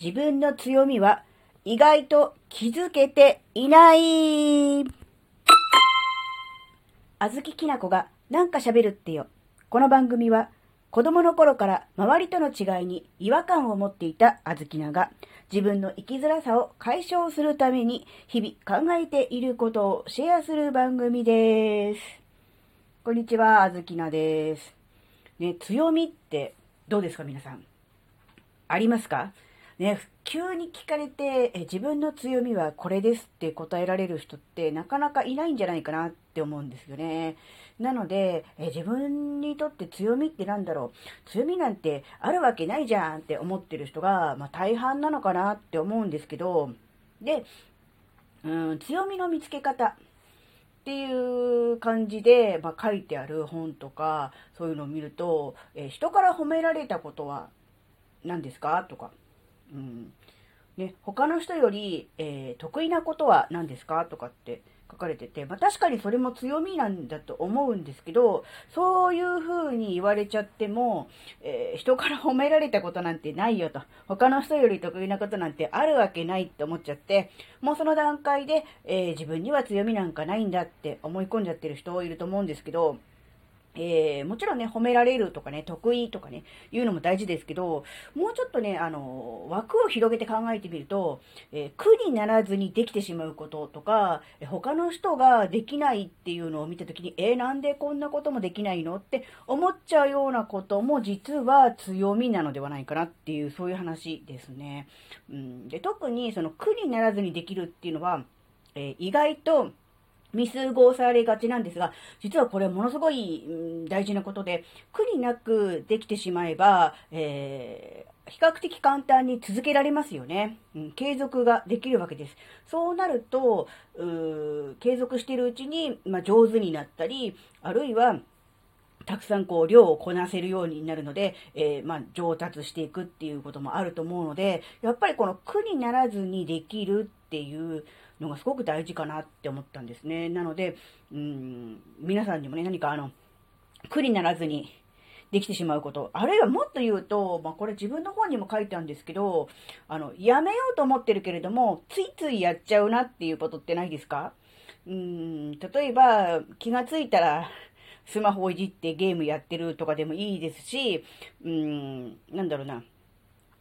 自分の強みは意外と気づけていない。あずききなこがなんか喋るってよ。この番組は子供の頃から周りとの違いに違和感を持っていたあずきなが自分の生きづらさを解消するために日々考えていることをシェアする番組です。こんにちは、あずきなです。ね、強みってどうですか皆さん。ありますか？ね、急に聞かれてえ自分の強みはこれですって答えられる人ってなかなかいないんじゃないかなって思うんですよね。なのでえ自分にとって強みって何だろう。強みなんてあるわけないじゃんって思ってる人が、まあ、大半なのかなって思うんですけどで、うん、強みの見つけ方っていう感じで、まあ、書いてある本とかそういうのを見ると、え人から褒められたことは何ですか？とか。うん。ね、他の人より、えー得意なことは何ですか？とかって書かれてて、まあ、確かにそれも強みなんだと思うんですけど、そういう風に言われちゃっても、えー人から褒められたことなんてないよと、他の人より得意なことなんてあるわけないって思っちゃって、もうその段階で、えー自分には強みなんかないんだって思い込んじゃってる人いると思うんですけど、えーもちろんね、褒められるとかね、得意とかね、いうのも大事ですけど、もうちょっとね、あの、枠を広げて考えてみると、えー苦にならずにできてしまうこととか、他の人ができないっていうのを見たときに、えーなんでこんなこともできないの？って思っちゃうようなことも実は強みなのではないかなっていう、そういう話ですね。うん、で特にその苦にならずにできるっていうのは、えー意外と、見過ごされがちなんですが、実はこれものすごいうん大事なことで、苦になくできてしまえば、えー比較的簡単に続けられますよね。うん、継続ができるわけです。そうなると、う継続しているうちに、まあ、上手になったり、あるいは、たくさんこう量をこなせるようになるので、えーまあ、上達していくっていうこともあると思うので、やっぱりこの苦にならずにできるっていうのがすごく大事かなって思ったんですね。なので、うん、皆さんにもね、何かあの、苦にならずにできてしまうこと、あるいはもっと言うと、まあ、これ自分の本にも書いてあるんですけど、あの、やめようと思ってるけれども、ついついやっちゃうなっていうことってないですか？うん、例えば、気がついたら、スマホをいじってゲームやってるとかでもいいですし、うん、なんだろうな。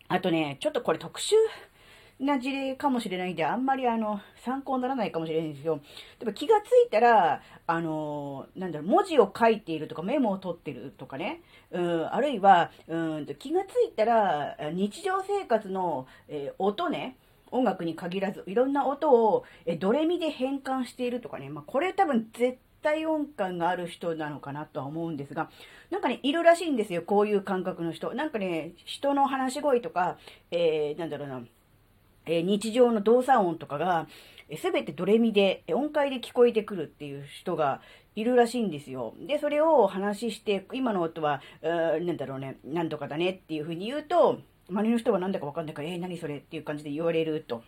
あとね、ちょっとこれ特殊な事例かもしれないんで、あんまりあの、参考にならないかもしれないんですよ。例えば気がついたら、あの、なんだろう、文字を書いているとか、メモを取ってるとかね、うん、あるいは、うん、気がついたら、日常生活の、えー音ね、音楽に限らず、いろんな音を、えドレミで変換しているとかね、まあ、これ多分絶対音感がある人なのかなとは思うんですが、なんかね、いるらしいんですよ、こういう感覚の人。なんかね、人の話し声とか、えー、なんだろうな、え日常の動作音とかが、すべてドレミで、音階で聞こえてくるっていう人がいるらしいんですよ。で、それを話して、今の音は、なんだろうね、なんとかだねっていうふうに言うと、周りの人は何だかわかんないから、えー、何それっていう感じで言われると。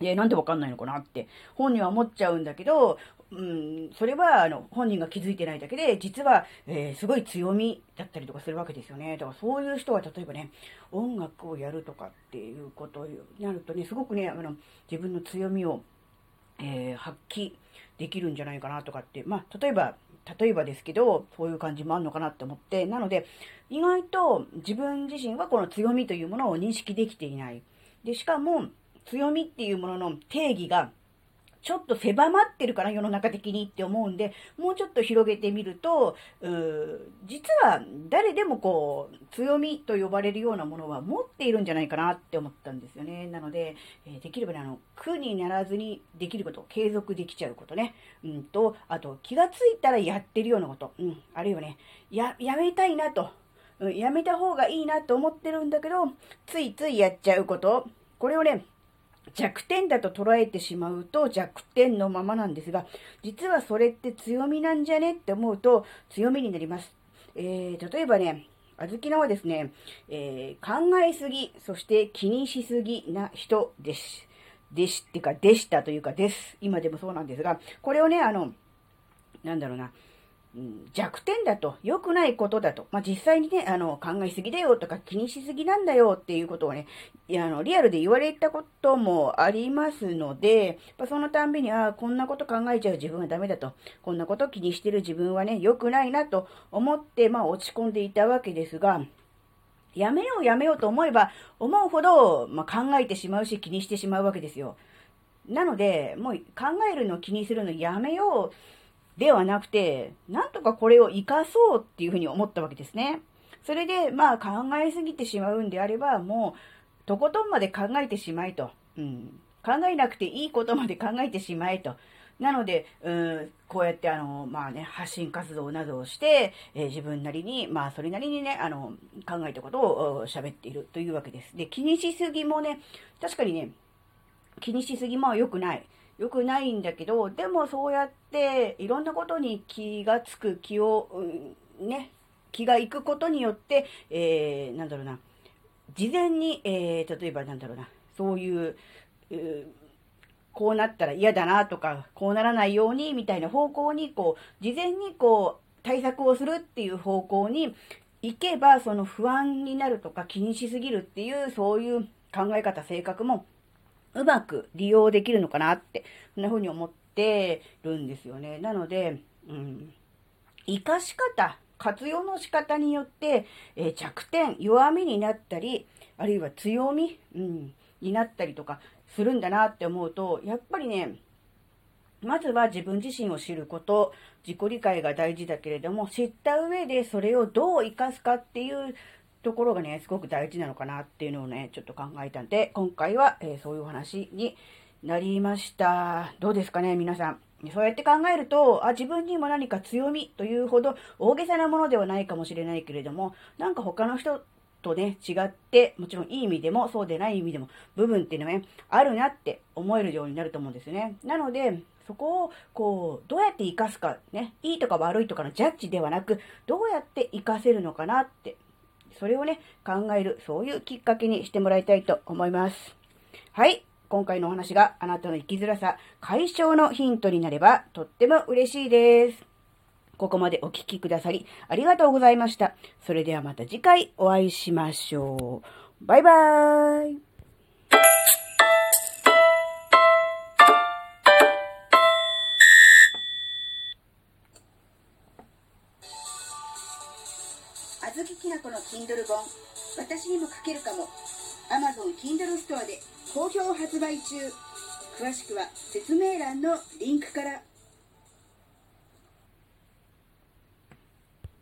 えーなんでわかんないのかなって本人は思っちゃうんだけど、うん、それはあの本人が気づいてないだけで、実は、えーすごい強みだったりとかするわけですよね。だからそういう人は例えばね、音楽をやるとかっていうことになるとね、すごくね、あの自分の強みを、えー発揮できるんじゃないかなとかって、まあ、例えば、例えばですけど、そういう感じもあるのかなって思って、なので、意外と自分自身はこの強みというものを認識できていない。で、しかも、強みっていうものの定義が、ちょっと狭まってるかな、世の中的にって思うんで、もうちょっと広げてみると、うー実は誰でもこう、強みと呼ばれるようなものは持っているんじゃないかなって思ったんですよね。なので、えできればね、あの、苦にならずにできること、継続できちゃうことね。うんと、あと、気がついたらやってるようなこと。うん、あるいはね、や、やめたいなと。うんやめた方がいいなと思ってるんだけど、ついついやっちゃうこと。これをね、弱点だと捉えてしまうと弱点のままなんですが、実はそれって強みなんじゃねって思うと強みになります。えー、例えばね、あずきなはですね、えー考えすぎ、そして気にしすぎな人です。でし、っていうか、でしたというか、です。今でもそうなんですが、これをね、あの、なんだろうな、弱点だと、良くないことだと、まあ、実際にね、あの、考えすぎだよとか気にしすぎなんだよっていうことをね、いやあのリアルで言われたこともありますので、まあ、そのたんびに、ああ、こんなこと考えちゃう自分はダメだと、こんなこと気にしてる自分はね、良くないなと思って、まあ、落ち込んでいたわけですが、やめようやめようと思えば、思うほど、まあ、考えてしまうし気にしてしまうわけですよ。なので、もう考えるの気にするのやめようではなくて、なんとかこれを活かそうっていうふうに思ったわけですね。それで、まあ考えすぎてしまうんであれば、もう、とことんまで考えてしまいと。うん。考えなくていいことまで考えてしまえと。なので、うん、こうやってあの、まあね、発信活動などをして、えー、自分なりに、まあそれなりにね、あの、考えたことを喋っているというわけです。で、気にしすぎもね、確かにね、気にしすぎも良くない。良くないんだけど、でもそうやっていろんなことに気がつく、気を、うん、ね、気がいくことによって、えー、なんだろうな、事前に、えー、例えばなんだろうな、そういう、うこうなったら嫌だなとか、こうならないようにみたいな方向に、こう、事前にこう、対策をするっていう方向に行けば、その不安になるとか気にしすぎるっていう、そういう考え方、性格もうまく利用できるのかなって、そんな風に思ってるんですよね。なので、うん、活かし方、活用の仕方によって、えー、弱点、弱みになったり、あるいは強み、うん、になったりとかするんだなって思うと、やっぱりね、まずは自分自身を知ること、自己理解が大事だけれども、知った上でそれをどう活かすかっていうところがね、すごく大事なのかなっていうのをね、ちょっと考えたんで、今回は、えー、そういうお話になりました。どうですかね、皆さん。そうやって考えると、あ、自分にも何か強みというほど大げさなものではないかもしれないけれども、なんか他の人とね、違って、もちろんいい意味でも、そうでない意味でも、部分っていうのはね、あるなって思えるようになると思うんですね。なので、そこを、こう、どうやって活かすか、ね、いいとか悪いとかのジャッジではなく、どうやって活かせるのかなってそれをね、考える、そういうきっかけにしてもらいたいと思います。はい。今回のお話があなたの生きづらさ解消のヒントになればとっても嬉しいです。ここまでお聴きくださりありがとうございました。それではまた次回お会いしましょう。バイバーイ。あずききなこの Kindle 本私にも書けるかも。Amazon Kindle ストアで好評発売中。詳しくは説明欄のリンクから。